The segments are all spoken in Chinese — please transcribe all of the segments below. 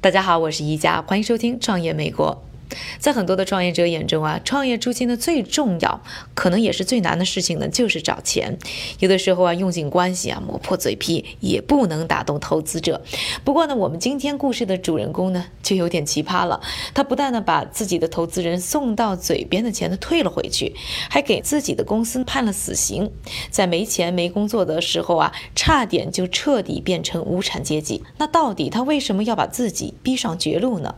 大家好，我是宜佳，欢迎收听《创业美国》。在很多的创业者眼中啊，创业初期呢最重要，可能也是最难的事情呢，就是找钱。有的时候啊，用尽关系啊，磨破嘴皮也不能打动投资者。不过呢，我们今天故事的主人公呢，就有点奇葩了。他不但呢把自己的投资人送到嘴边的钱呢退了回去，还给自己的公司判了死刑。在没钱没工作的时候啊，差点就彻底变成无产阶级。那到底他为什么要把自己逼上绝路呢？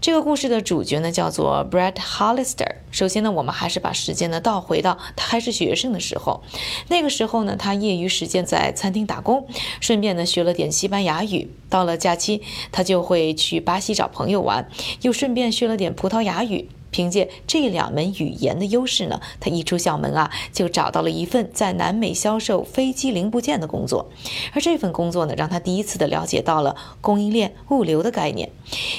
这个故事的主角呢，叫做 Brett Hollister。首先呢，我们还是把时间呢倒回到他还是学生的时候。那个时候呢，他业余时间在餐厅打工，顺便呢学了点西班牙语。到了假期，他就会去巴西找朋友玩，又顺便学了点葡萄牙语。凭借这两门语言的优势呢，他一出校门啊，就找到了一份在南美销售飞机零部件的工作。而这份工作呢，让他第一次的了解到了供应链物流的概念。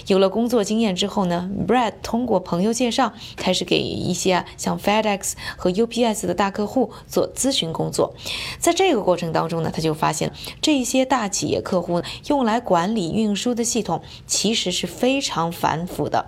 有了工作经验之后呢，Brad 通过朋友介绍，开始给一些啊像 FedEx 和 UPS 的大客户做咨询工作。在这个过程当中呢，他就发现这些大企业客户用来管理运输的系统其实是非常繁复的。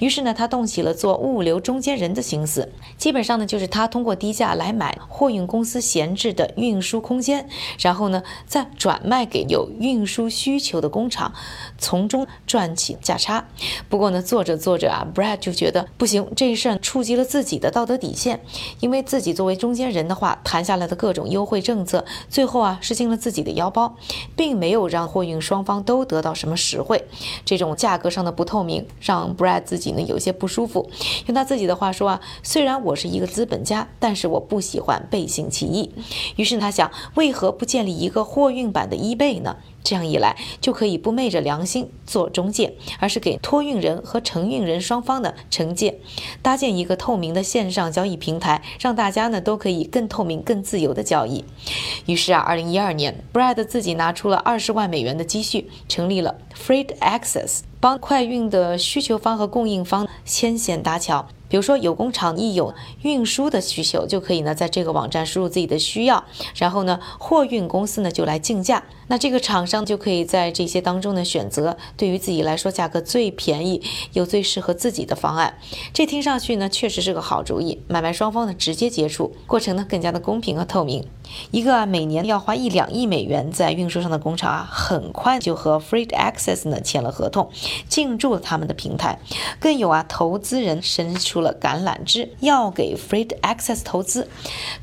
于是呢，他动起了。做物流中间人的心思，基本上呢就是他通过低价来买货运公司闲置的运输空间，然后呢再转卖给有运输需求的工厂，从中赚取价差。不过呢做着做着啊，Brad 就觉得不行，这事儿触及了自己的道德底线，因为自己作为中间人的话，谈下来的各种优惠政策，最后啊是进了自己的腰包，并没有让货运双方都得到什么实惠。这种价格上的不透明，让 Brad 自己呢有些不舒服。用他自己的话说啊，虽然我是一个资本家，但是我不喜欢背信弃义。于是他想，为何不建立一个货运版的 eBay 呢？这样一来，就可以不昧着良心做中介，而是给托运人和承运人双方的承建，搭建一个透明的线上交易平台，让大家呢都可以更透明、更自由的交易。于是啊，二零一二年，Brad 自己拿出了二十万美元的积蓄，成立了 Freight Access，帮快运的需求方和供应方牵线搭桥。比如说，有工厂一有运输的需求，就可以呢在这个网站输入自己的需要，然后呢货运公司呢就来竞价。那这个厂商就可以在这些当中呢选择对于自己来说价格最便宜又最适合自己的方案。这听上去呢确实是个好主意，买卖双方的直接接触，过程呢更加的公平和透明。一个啊每年要花一两亿美元在运输上的工厂啊，很快就和 Freight Access 呢签了合同，进驻了他们的平台。更有啊投资人伸出出了橄榄枝，要给 Freed Access 投资。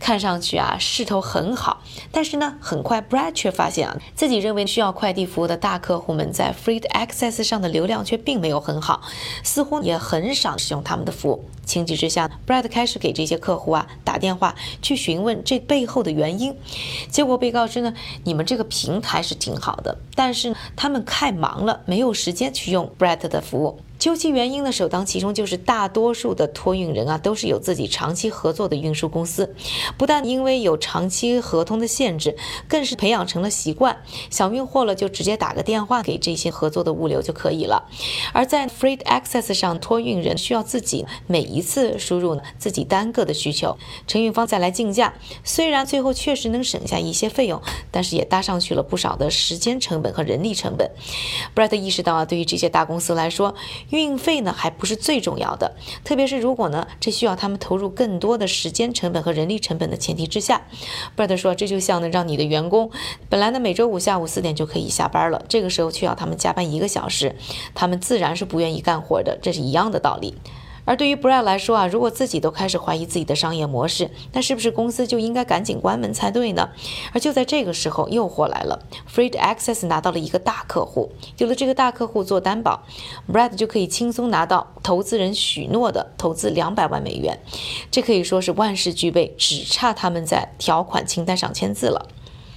看上去啊势头很好，但是呢很快 Brad 却发现啊。自己认为需要快递服务的大客户们在 Freed Access 上的流量却并没有很好，似乎也很少使用他们的服务。情急之下，Brad 开始给这些客户啊打电话去询问这背后的原因。结果被告知呢，你们这个平台是挺好的，但是他们太忙了，没有时间去用 Brad 的服务。究其原因呢，首当其冲就是大多数的托运人啊，都是有自己长期合作的运输公司，不但因为有长期合同的限制，更是培养成了习惯，想运货了就直接打个电话给这些合作的物流就可以了。而在 Freight Access 上，托运人需要自己每一次输入呢自己单个的需求，承运方再来竞价。虽然最后确实能省下一些费用，但是也搭上去了不少的时间成本和人力成本。Brett 意识到啊，对于这些大公司来说，运费呢还不是最重要的，特别是如果呢这需要他们投入更多的时间成本和人力成本的前提之下，Brad 说这就像呢让你的员工本来呢每周五下午四点就可以下班了，这个时候却要他们加班一个小时，他们自然是不愿意干活的，这是一样的道理。而对于 Brad 来说啊，如果自己都开始怀疑自己的商业模式，那是不是公司就应该赶紧关门才对呢？而就在这个时候，诱惑来了，Freight Access 拿到了一个大客户，有了这个大客户做担保，Brad 就可以轻松拿到投资人许诺的投资两百万美元，这可以说是万事俱备，只差他们在条款清单上签字了。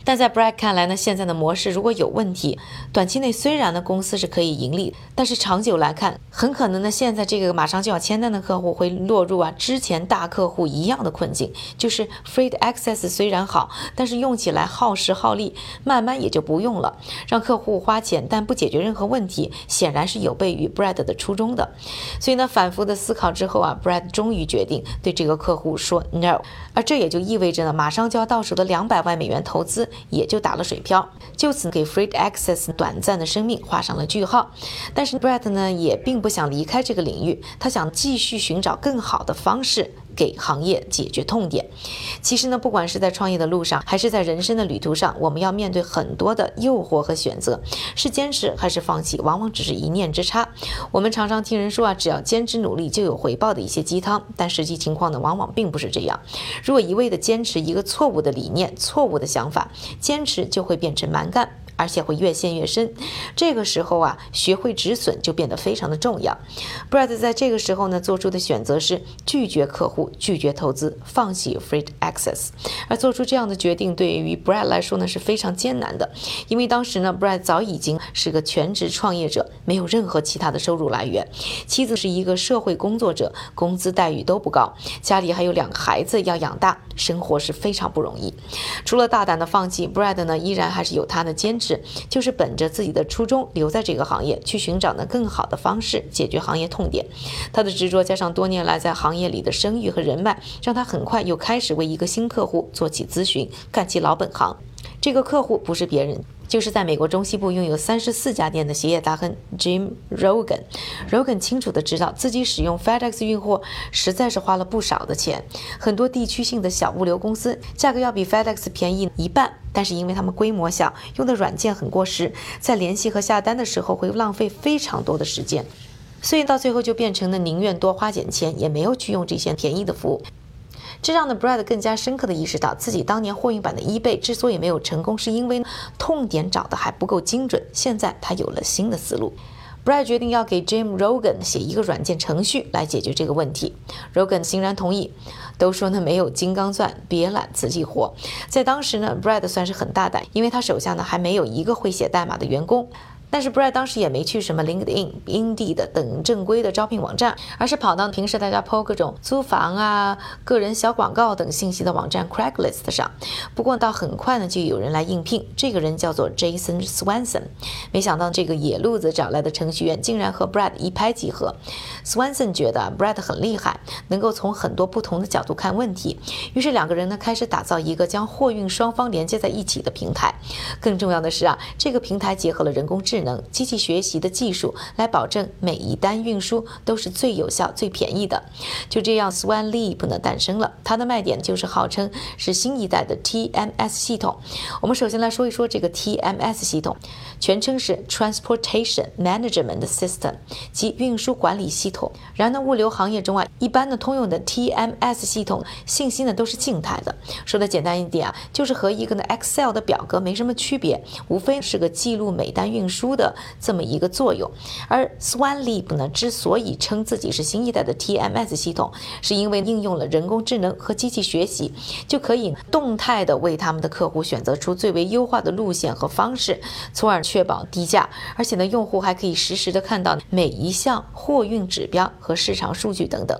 但在 Brad 看来呢，现在的模式如果有问题，短期内虽然呢公司是可以盈利，但是长久来看，很可能呢现在这个马上就要签单的客户会落入啊之前大客户一样的困境，就是 Freight Access 虽然好，但是用起来耗时耗力，慢慢也就不用了，让客户花钱但不解决任何问题，显然是有悖于 Brad 的初衷的。所以呢，反复的思考之后啊，Brad 终于决定对这个客户说 No，而这也就意味着呢，马上就要到手的两百万美元投资。也就打了水漂，就此给 Freed Access 短暂的生命画上了句号。但是 Brett 呢，也并不想离开这个领域，他想继续寻找更好的方式。给行业解决痛点。其实呢，不管是在创业的路上，还是在人生的旅途上，我们要面对很多的诱惑和选择，是坚持还是放弃，往往只是一念之差。我们常常听人说啊，只要坚持努力就有回报的一些鸡汤，但实际情况呢，往往并不是这样。如果一味的坚持一个错误的理念、错误的想法，坚持就会变成蛮干。而且会越陷越深，这个时候啊，学会止损就变得非常的重要。Brad 在这个时候呢，做出的选择是拒绝客户、拒绝投资、放弃 Free Access。而做出这样的决定，对于 Brad 来说呢是非常艰难的，因为当时呢，Brad 早已经是个全职创业者，没有任何其他的收入来源。妻子是一个社会工作者，工资待遇都不高，家里还有两个孩子要养大，生活是非常不容易。除了大胆的放弃，Brad 呢依然还是有他的坚持。是，就是本着自己的初衷留在这个行业，去寻找呢更好的方式解决行业痛点。他的执着加上多年来在行业里的声誉和人脉，让他很快又开始为一个新客户做起咨询，干起老本行。这个客户不是别人。就是在美国中西部拥有三十四家店的鞋业大亨 Jim Rogan。Rogan 清楚的知道自己使用 FedEx 运货实在是花了不少的钱，很多地区性的小物流公司价格要比 FedEx 便宜一半，但是因为他们规模小，用的软件很过时，在联系和下单的时候会浪费非常多的时间，所以到最后就变成了宁愿多花点钱，也没有去用这些便宜的服务。这让的 Brad 更加深刻地意识到，自己当年货运版的 eBay 之所以没有成功，是因为痛点找得还不够精准。现在他有了新的思路，Brad 决定要给 Jim Rogan 写一个软件程序来解决这个问题。Rogan 欣然同意。都说呢没有金刚钻，别揽瓷器活。在当时呢，Brad 算是很大胆，因为他手下呢还没有一个会写代码的员工。但是 Brad 当时也没去什么 LinkedIn、Indeed 等正规的招聘网站，而是跑到平时大家 po 各种租房啊、个人小广告等信息的网站 Craigslist 上。不过到很快呢，就有人来应聘，这个人叫做 Jason Swanson。没想到这个野路子找来的程序员竟然和 Brad 一拍即合。Swanson 觉得 Brad 很厉害，能够从很多不同的角度看问题，于是两个人呢开始打造一个将货运双方连接在一起的平台。更重要的是啊，这个平台结合了人工智能。能机器学习的技术来保证每一单运输都是最有效、最便宜的。就这样，Swan Leap 呢诞生了。它的卖点就是号称是新一代的 TMS 系统。我们首先来说一说这个 TMS 系统，全称是 Transportation Management System，即运输管理系统。然而呢，物流行业中啊，一般的通用的 TMS 系统信息呢都是静态的。说的简单一点啊，就是和一个呢 Excel 的表格没什么区别，无非是个记录每单运输。的这么一个作用，而 Swan Leap 呢，之所以称自己是新一代的 TMS 系统，是因为应用了人工智能和机器学习，就可以动态的为他们的客户选择出最为优化的路线和方式，从而确保低价。而且呢，用户还可以实时的看到每一项货运指标和市场数据等等。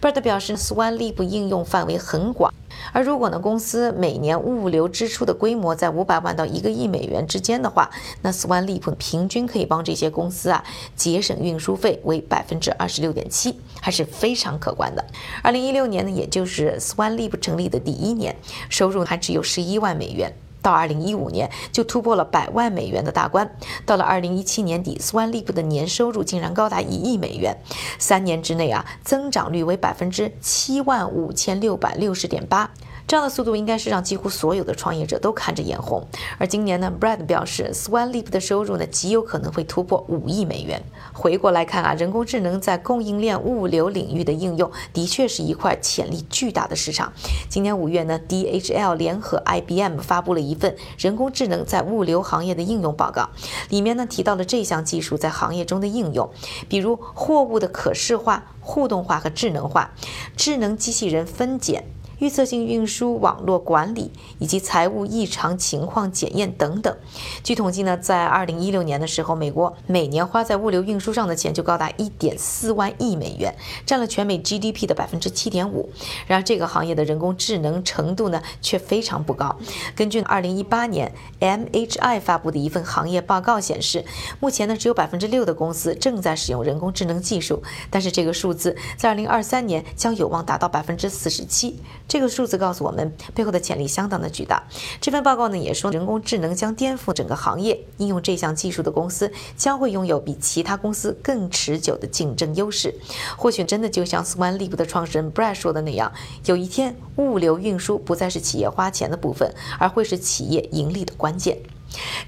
Brad 表示，Swan Leap 应用范围很广。而如果呢，公司每年物流支出的规模在五百万到一个亿美元之间的话，那 Swan Leap 平均可以帮这些公司啊节省运输费为百分之二十六点七，还是非常可观的。二零一六年呢，也就是 Swan Leap 成立的第一年，收入还只有十一万美元。到二零一五年就突破了百万美元的大关，到了二零一七年底，Swan Leap 的年收入竟然高达一亿美元，三年之内啊，增长率为百分之七万五千六百六十点八。这样的速度应该是让几乎所有的创业者都看着眼红。而今年呢，Brad 表示，Swan Leap 的收入呢极有可能会突破五亿美元。回过来看啊，人工智能在供应链物流领域的应用的确是一块潜力巨大的市场。今年五月呢，DHL 联合 IBM 发布了一份人工智能在物流行业的应用报告，里面呢提到了这项技术在行业中的应用，比如货物的可视化、互动化和智能化，智能机器人分拣。预测性运输网络管理以及财务异常情况检验等等。据统计呢，在二零一六年的时候，美国每年花在物流运输上的钱就高达一点四万亿美元，占了全美 GDP 的百分之七点五。然而，这个行业的人工智能程度呢，却非常不高。根据二零一八年 MHI 发布的一份行业报告显示，目前呢，只有百分之六的公司正在使用人工智能技术，但是这个数字在二零二三年将有望达到百分之四十七。这个数字告诉我们，背后的潜力相当的巨大。这份报告呢也说，人工智能将颠覆整个行业，应用这项技术的公司将会拥有比其他公司更持久的竞争优势。或许真的就像 Swan Lib 的创始人 Brad 说的那样，有一天物流运输不再是企业花钱的部分，而会是企业盈利的关键。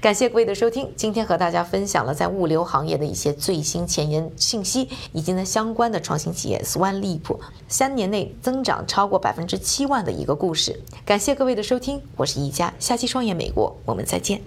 感谢各位的收听，今天和大家分享了在物流行业的一些最新前沿信息，以及呢相关的创新企业 Swan Leap 三年内增长超过百分之七万的一个故事。感谢各位的收听，我是一加，下期创业美国，我们再见。